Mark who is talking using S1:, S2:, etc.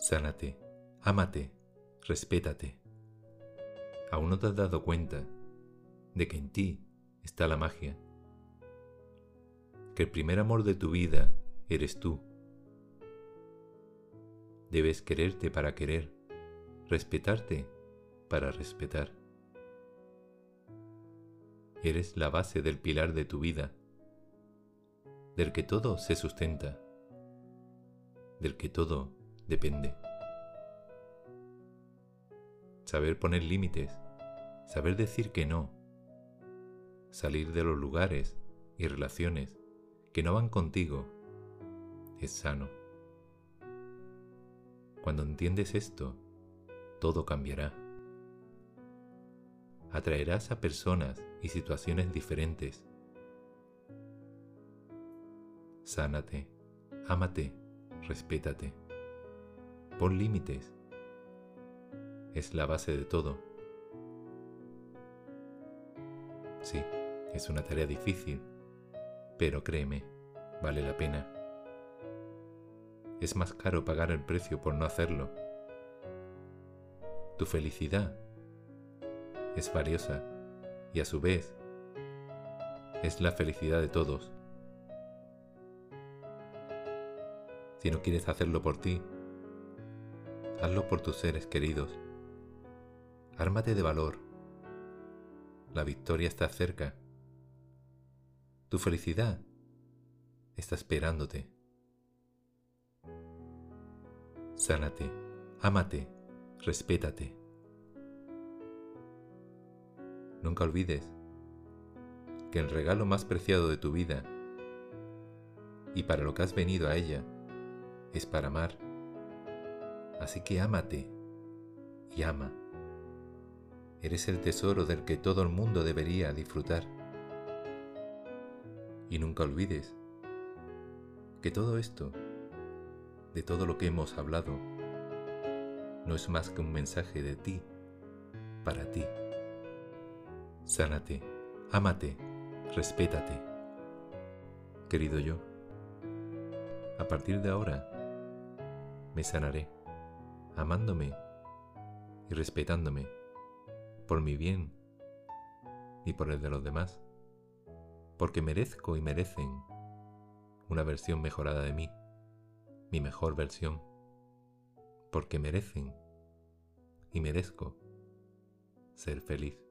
S1: Sánate, ámate, respétate. ¿Aún no te has dado cuenta de que en ti está la magia? Que el primer amor de tu vida eres tú. Debes quererte para querer, respetarte para respetar. Eres la base del pilar de tu vida, del que todo se sustenta, del que todo depende. Saber poner límites, saber decir que no, salir de los lugares y relaciones que no van contigo, es sano. Cuando entiendes esto, todo cambiará. Atraerás a personas y situaciones diferentes. Sánate, ámate, respétate. Pon límites. Es la base de todo. Sí, es una tarea difícil, pero créeme, vale la pena. Es más caro pagar el precio por no hacerlo. Tu felicidad es valiosa y a su vez es la felicidad de todos. Si no quieres hacerlo por ti, hazlo por tus seres queridos. Ármate de valor. La victoria está cerca. Tu felicidad está esperándote. Sánate, ámate, respétate. Nunca olvides que el regalo más preciado de tu vida y para lo que has venido a ella es para amar. Así que ámate y ama. Eres el tesoro del que todo el mundo debería disfrutar. Y nunca olvides que todo esto, de todo lo que hemos hablado, no es más que un mensaje de ti, para ti. Sánate, ámate, respétate. Querido yo, a partir de ahora me sanaré amándome y respetándome por mi bien y por el de los demás, porque merezco y merecen una versión mejorada de mí, mi mejor versión, porque merecen y merezco ser feliz.